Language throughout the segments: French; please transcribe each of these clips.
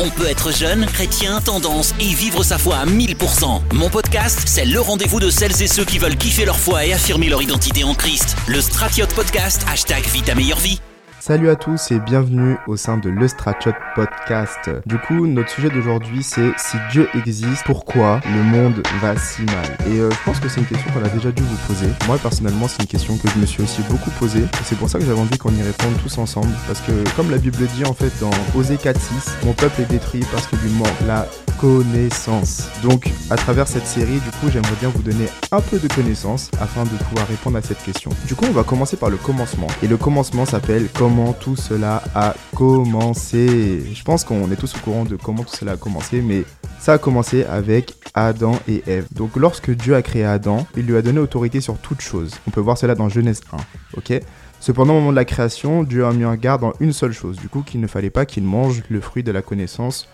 On peut être jeune, chrétien, tendance et vivre sa foi à 1000%. Mon podcast, c'est le rendez-vous de celles et ceux qui veulent kiffer leur foi et affirmer leur identité en Christ. Le Stratiote Podcast, hashtag Vite ta meilleure vie. Salut à tous et bienvenue au sein de Le Stratchot Podcast. Du coup, notre sujet d'aujourd'hui c'est si Dieu existe, pourquoi le monde va si mal? Et euh, je pense que c'est une question qu'on a déjà dû vous poser. Moi personnellement, c'est une question que je me suis aussi beaucoup posée. Et c'est pour ça que j'avais envie qu'on y réponde tous ensemble. Parce que comme la Bible dit en fait dans Osée 4.6, mon peuple est détruit parce que lui manque la connaissance. Donc à travers cette série, du coup, j'aimerais bien vous donner un peu de connaissances afin de pouvoir répondre à cette question. Du coup, on va commencer par le commencement. Et le commencement s'appelle comment tout cela a commencé. Je pense qu'on est tous au courant de comment tout cela a commencé, mais ça a commencé avec Adam et Ève. Donc lorsque Dieu a créé Adam, il lui a donné autorité sur toute chose. On peut voir cela dans Genèse 1. Ok? Cependant, au moment de la création, Dieu a mis en garde en une seule chose, du coup qu'il ne fallait pas qu'il mange le fruit de la connaissance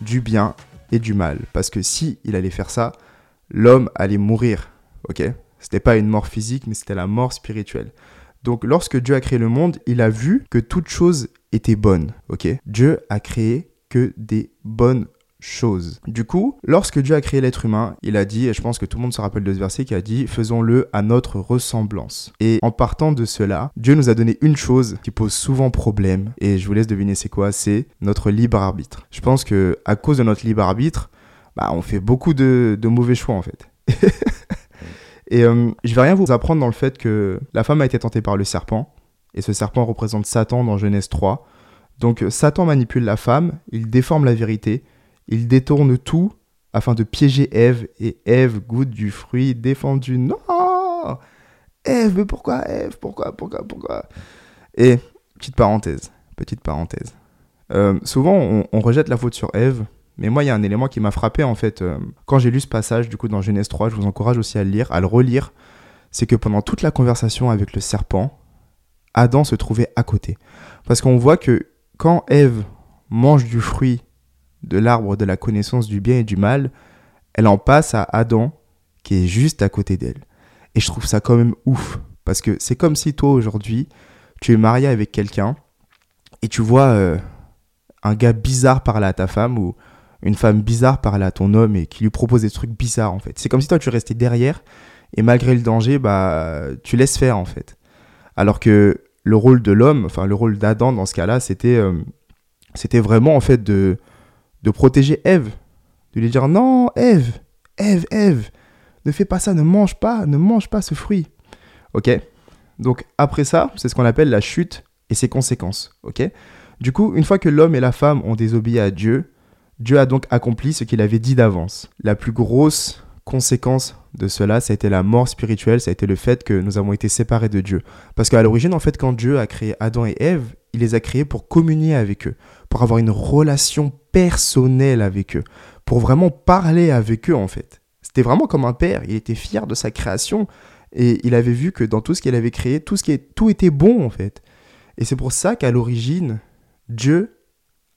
du bien et du mal. Parce que si il allait faire ça, l'homme allait mourir. Ok? C'était pas une mort physique, mais c'était la mort spirituelle. Donc lorsque Dieu a créé le monde, il a vu que toute chose était bonne. Ok? Dieu a créé que des bonnes choses. Du coup, lorsque Dieu a créé l'être humain, il a dit, et je pense que tout le monde se rappelle de ce verset, qui a dit, faisons-le à notre ressemblance. Et en partant de cela, Dieu nous a donné une chose qui pose souvent problème, et je vous laisse deviner c'est quoi, c'est notre libre arbitre. Je pense que à cause de notre libre arbitre, bah, on fait beaucoup de, de mauvais choix en fait. et euh, je vais rien vous apprendre dans le fait que la femme a été tentée par le serpent, et ce serpent représente Satan dans Genèse 3. Donc Satan manipule la femme, il déforme la vérité, il détourne tout afin de piéger Ève et Ève goûte du fruit défendu. Non Ève, mais pourquoi Ève? Pourquoi Pourquoi Pourquoi? Et petite parenthèse, petite parenthèse. Euh, souvent, on, rejette la faute sur Ève, mais moi, il y a un élément qui m'a frappé en fait. Euh, quand j'ai lu ce passage, du coup, dans Genèse 3, je vous encourage aussi à le lire, à le relire. C'est que pendant toute la conversation avec le serpent, Adam se trouvait à côté. Parce qu'on voit que quand Ève mange du fruit de l'arbre de la connaissance du bien et du mal, elle en passe à Adam qui est juste à côté d'elle. Et je trouve ça quand même ouf. Parce que c'est comme si toi aujourd'hui, tu es marié avec quelqu'un et tu vois euh, un gars bizarre parler à ta femme ou une femme bizarre parler à ton homme et qui lui propose des trucs bizarres en fait. C'est comme si toi tu restais derrière et malgré le danger, bah tu laisses faire en fait. Alors que le rôle de l'homme, enfin le rôle d'Adam dans ce cas-là, c'était euh, c'était vraiment en fait de de protéger Ève, de lui dire non, Ève, Ève, Ève, ne fais pas ça, ne mange pas, ne mange pas ce fruit. Ok Donc après ça, c'est ce qu'on appelle la chute et ses conséquences. Ok Du coup, une fois que l'homme et la femme ont désobéi à Dieu, Dieu a donc accompli ce qu'il avait dit d'avance. La plus grosse conséquence de cela, ça a été la mort spirituelle, ça a été le fait que nous avons été séparés de Dieu. Parce qu'à l'origine, en fait, quand Dieu a créé Adam et Ève, il les a créés pour communier avec eux, pour avoir une relation personnelle avec eux, pour vraiment parler avec eux, en fait. C'était vraiment comme un père, il était fier de sa création, et il avait vu que dans tout ce qu'il avait créé, tout, ce qui tout était bon, en fait. Et c'est pour ça qu'à l'origine, Dieu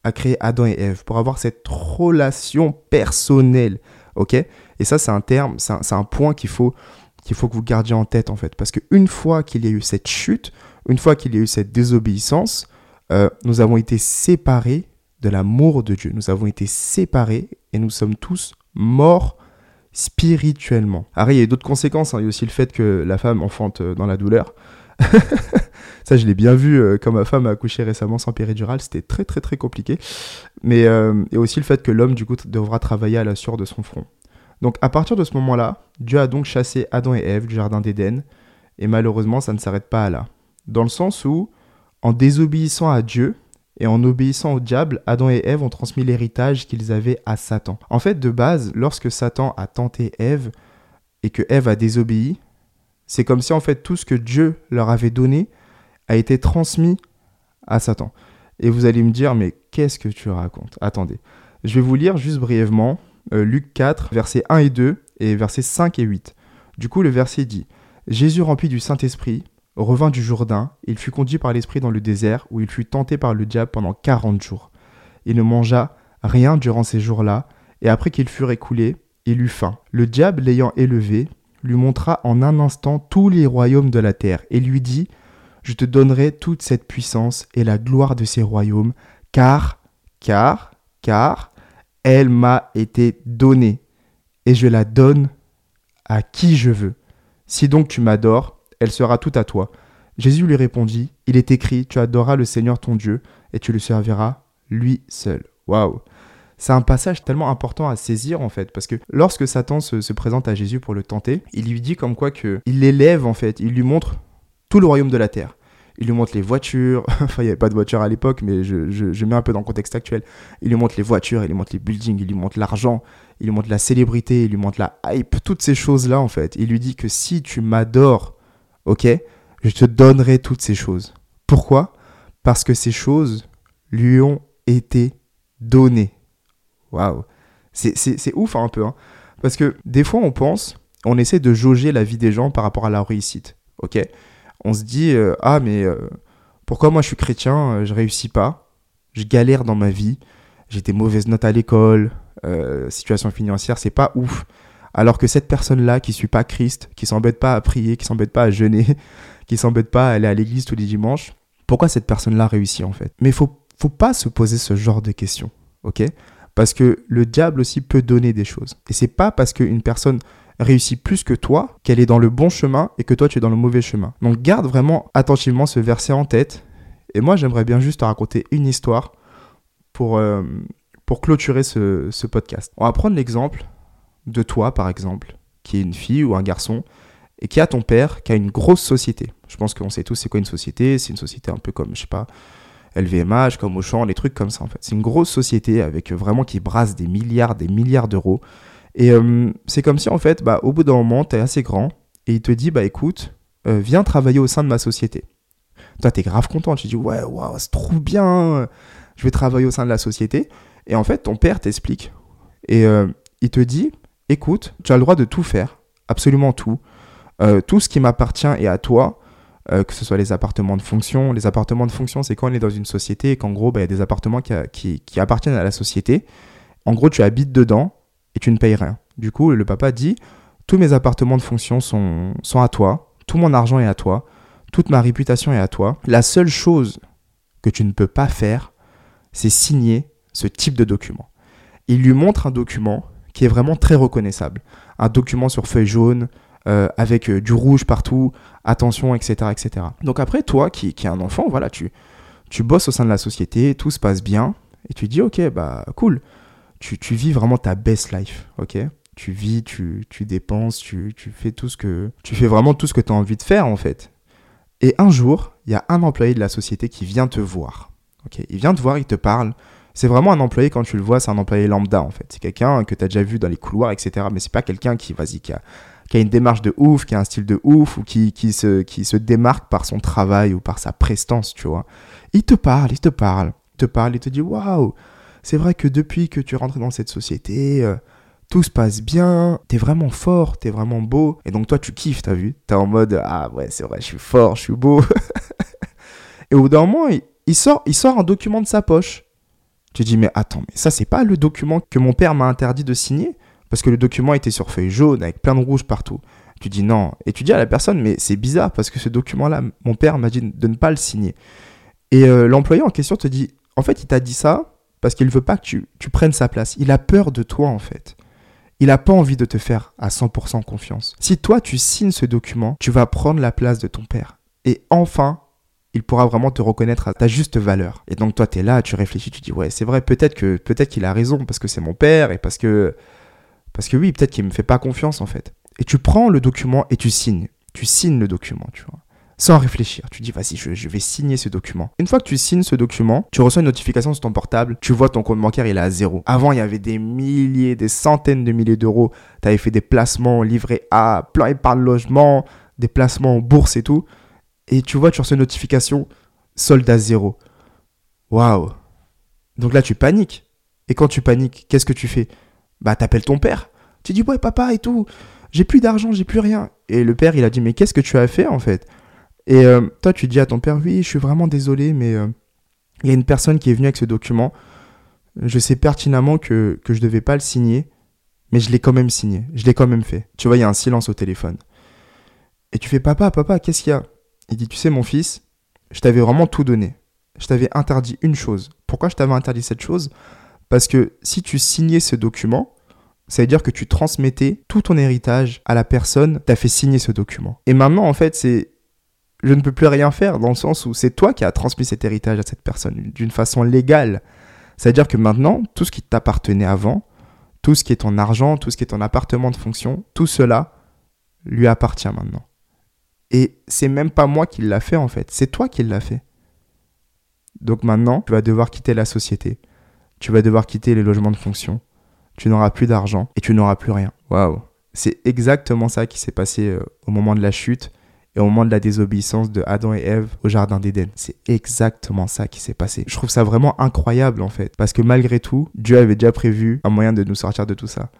a créé Adam et Ève, pour avoir cette relation personnelle, ok? Et ça, c'est un terme, c'est un, point qu'il faut, qu'il faut que vous gardiez en tête, en fait. Parce qu'une fois qu'il y a eu cette chute, une fois qu'il y a eu cette désobéissance, euh, nous avons été séparés de l'amour de Dieu. Nous avons été séparés et nous sommes tous morts spirituellement. Après, il y a d'autres conséquences. Hein. Il y a aussi le fait que la femme enfante euh, dans la douleur. ça, je l'ai bien vu euh, quand ma femme a accouché récemment sans péridurale. C'était très, très, très compliqué. Mais euh, et aussi le fait que l'homme, du coup, devra travailler à la sueur de son front. Donc à partir de ce moment-là, Dieu a donc chassé Adam et Ève du jardin d'Éden, et malheureusement ça ne s'arrête pas là. Dans le sens où, en désobéissant à Dieu et en obéissant au diable, Adam et Ève ont transmis l'héritage qu'ils avaient à Satan. En fait, de base, lorsque Satan a tenté Ève et que Ève a désobéi, c'est comme si en fait tout ce que Dieu leur avait donné a été transmis à Satan. Et vous allez me dire, mais qu'est-ce que tu racontes? Attendez, je vais vous lire juste brièvement euh, Luc 4, versets 1 et 2 et versets 5 et 8. Du coup, le verset dit Jésus, rempli du Saint-Esprit, revint du Jourdain, il fut conduit par l'Esprit dans le désert, où il fut tenté par le diable pendant quarante jours. Il ne mangea rien durant ces jours-là, et après qu'il fut écoulé, il eut faim. Le diable, l'ayant élevé, lui montra en un instant tous les royaumes de la terre, et lui dit Je te donnerai toute cette puissance et la gloire de ces royaumes, car, car, car elle m'a été donnée, et je la donne à qui je veux. Si donc tu m'adores, elle sera toute à toi. Jésus lui répondit, Il est écrit, tu adoreras le Seigneur ton Dieu, et tu le serviras lui seul. Waouh c'est un passage tellement important à saisir en fait, parce que lorsque Satan se, présente à Jésus pour le tenter, il lui dit comme quoi que il l'élève en fait, il lui montre tout le royaume de la terre. Il lui montre les voitures, enfin il n'y avait pas de voiture à l'époque, mais je, je, mets un peu dans le contexte actuel. Il lui montre les voitures, il lui montre les buildings, il lui montre l'argent, il lui montre la célébrité, il lui montre la hype, toutes ces choses-là en fait. Il lui dit que si tu m'adores, ok, je te donnerai toutes ces choses. Pourquoi? Parce que ces choses lui ont été données. Waouh. C'est ouf hein, un peu. Hein. Parce que des fois, on pense, on essaie de jauger la vie des gens par rapport à la réussite. Ok? On se dit, euh, ah, mais euh, pourquoi moi je suis chrétien, euh, je réussis pas? Je galère dans ma vie, j'ai des mauvaises notes à l'école, situation financière, c'est pas ouf. Alors que cette personne-là qui suit pas Christ, qui s'embête pas à prier, qui s'embête pas à jeûner, qui s'embête pas à aller à l'église tous les dimanches, pourquoi cette personne-là réussit en fait? Mais faut, faut pas se poser ce genre de questions, ok? Parce que le diable aussi peut donner des choses. Et c'est pas parce qu'une personne réussit plus que toi qu'elle est dans le bon chemin et que toi tu es dans le mauvais chemin. Donc garde vraiment attentivement ce verset en tête. Et moi j'aimerais bien juste te raconter une histoire pour, euh, pour clôturer ce, ce podcast. On va prendre l'exemple de toi par exemple, qui est une fille ou un garçon et qui a ton père qui a une grosse société. Je pense qu'on sait tous c'est quoi une société. C'est une société un peu comme, je sais pas, LVMH, comme Auchan, les trucs comme ça en fait. C'est une grosse société avec euh, vraiment qui brasse des milliards, des milliards d'euros. Et euh, c'est comme si en fait, bah, au bout d'un moment, tu es assez grand et il te dit, bah écoute, euh, viens travailler au sein de ma société. Toi, tu es grave content, tu dis, ouais, waouh, c'est trop bien, je vais travailler au sein de la société. Et en fait, ton père t'explique et il te dit, écoute, tu as le droit de tout faire, absolument tout. tout ce qui m'appartient est à toi. Euh, que ce soit les appartements de fonction. Les appartements de fonction, c'est quand on est dans une société et qu'en gros, bah, il y a des appartements qui, qui, appartiennent à la société. En gros, tu habites dedans et tu ne payes rien. Du coup, le papa dit, tous mes appartements de fonction sont, sont à toi, tout mon argent est à toi, toute ma réputation est à toi. La seule chose que tu ne peux pas faire, c'est signer ce type de document. Il lui montre un document qui est vraiment très reconnaissable. Un document sur feuille jaune, euh, avec euh, du rouge partout, attention, etc., etc. Donc après, toi qui, qui es un enfant, voilà, tu, tu bosses au sein de la société, tout se passe bien, et tu dis, ok, bah cool, tu, tu vis vraiment ta best life, ok? Tu vis, tu, tu dépenses, tu, tu, fais tout ce que tu fais vraiment tout ce que tu as envie de faire en fait. Et un jour, il y a un employé de la société qui vient te voir. ok? Il vient te voir, il te parle. C'est vraiment un employé, quand tu le vois, c'est un employé lambda en fait. C'est quelqu'un que tu as déjà vu dans les couloirs, etc. Mais c'est pas quelqu'un qui, vas-y, qui a, une démarche de ouf, qui a un style de ouf, ou qui, qui, se, qui se démarque par son travail ou par sa prestance, tu vois. Il te parle, il te parle, il te parle, il te dit waouh, c'est vrai que depuis que tu es rentré dans cette société, euh, tout se passe bien, t'es vraiment fort, t'es vraiment beau. Et donc toi, tu kiffes, t'as vu? T'es en mode ah ouais, c'est vrai, je suis fort, je suis beau. et au bout d'un moment, il, sort, il sort un document de sa poche. Tu dis mais attends, mais ça c'est pas le document que mon père m'a interdit de signer? Parce que le document était sur feuille jaune avec plein de rouge partout. Tu dis non. Et tu dis à la personne, mais c'est bizarre parce que ce document-là, mon père m'a dit de ne pas le signer. Et euh, l'employé en question te dit, en fait, il t'a dit ça parce qu'il ne veut pas que tu, tu, prennes sa place. Il a peur de toi, en fait. Il n'a pas envie de te faire à 100% confiance. Si toi, tu signes ce document, tu vas prendre la place de ton père. Et enfin, il pourra vraiment te reconnaître à ta juste valeur. Et donc toi, tu es là, tu réfléchis, tu dis, ouais, c'est vrai, peut-être que peut-être qu'il a raison, parce que c'est mon père, et parce que parce que oui, peut-être qu'il me fait pas confiance en fait. Et tu prends le document et tu signes. Tu signes le document, tu vois. Sans réfléchir. Tu dis, vas-y, je, vais signer ce document. Une fois que tu signes ce document, tu reçois une notification sur ton portable. Tu vois ton compte bancaire, il est à zéro. Avant, il y avait des milliers, des centaines de milliers d'euros. Tu avais fait des placements livrés à plein épargne logement, des placements en bourse et tout. Et tu vois, tu reçois notification, solde à zéro. Waouh. Donc là, tu paniques. Et quand tu paniques, qu'est-ce que tu fais? Bah t'appelles ton père. Tu dis ouais papa et tout, j'ai plus d'argent, j'ai plus rien. Et le père il a dit mais qu'est-ce que tu as fait en fait? Et euh, toi tu dis à ton père oui je suis vraiment désolé mais euh, il y a une personne qui est venue avec ce document. Je sais pertinemment que, que je devais pas le signer, mais je l'ai quand même signé, je l'ai quand même fait. Tu vois il y a un silence au téléphone. Et tu fais papa papa qu'est-ce qu'il y a? Il dit tu sais mon fils, je t'avais vraiment tout donné. Je t'avais interdit une chose. Pourquoi je t'avais interdit cette chose? Parce que si tu signais ce document, ça veut dire que tu transmettais tout ton héritage à la personne qui t'a fait signer ce document. Et maintenant, en fait, c'est je ne peux plus rien faire dans le sens où c'est toi qui as transmis cet héritage à cette personne d'une façon légale. C'est-à-dire que maintenant, tout ce qui t'appartenait avant, tout ce qui est ton argent, tout ce qui est ton appartement de fonction, tout cela lui appartient maintenant. Et c'est même pas moi qui l'a fait en fait, c'est toi qui l'as fait. Donc maintenant, tu vas devoir quitter la société. Tu vas devoir quitter les logements de fonction. Tu n'auras plus d'argent et tu n'auras plus rien. Waouh. C'est exactement ça qui s'est passé euh, au moment de la chute et au moment de la désobéissance de Adam et Ève au jardin d'Éden. C'est exactement ça qui s'est passé. Je trouve ça vraiment incroyable en fait, parce que malgré tout, Dieu avait déjà prévu un moyen de nous sortir de tout ça.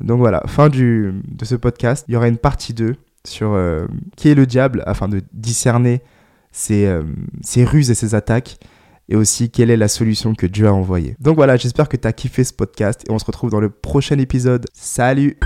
Donc voilà, fin du, de ce podcast. Il y aura une partie 2 sur euh, qui est le diable afin de discerner ses, euh, ses ruses et ses attaques et aussi quelle est la solution que Dieu a envoyée. Donc voilà, j'espère que tu as kiffé ce podcast et on se retrouve dans le prochain épisode. Salut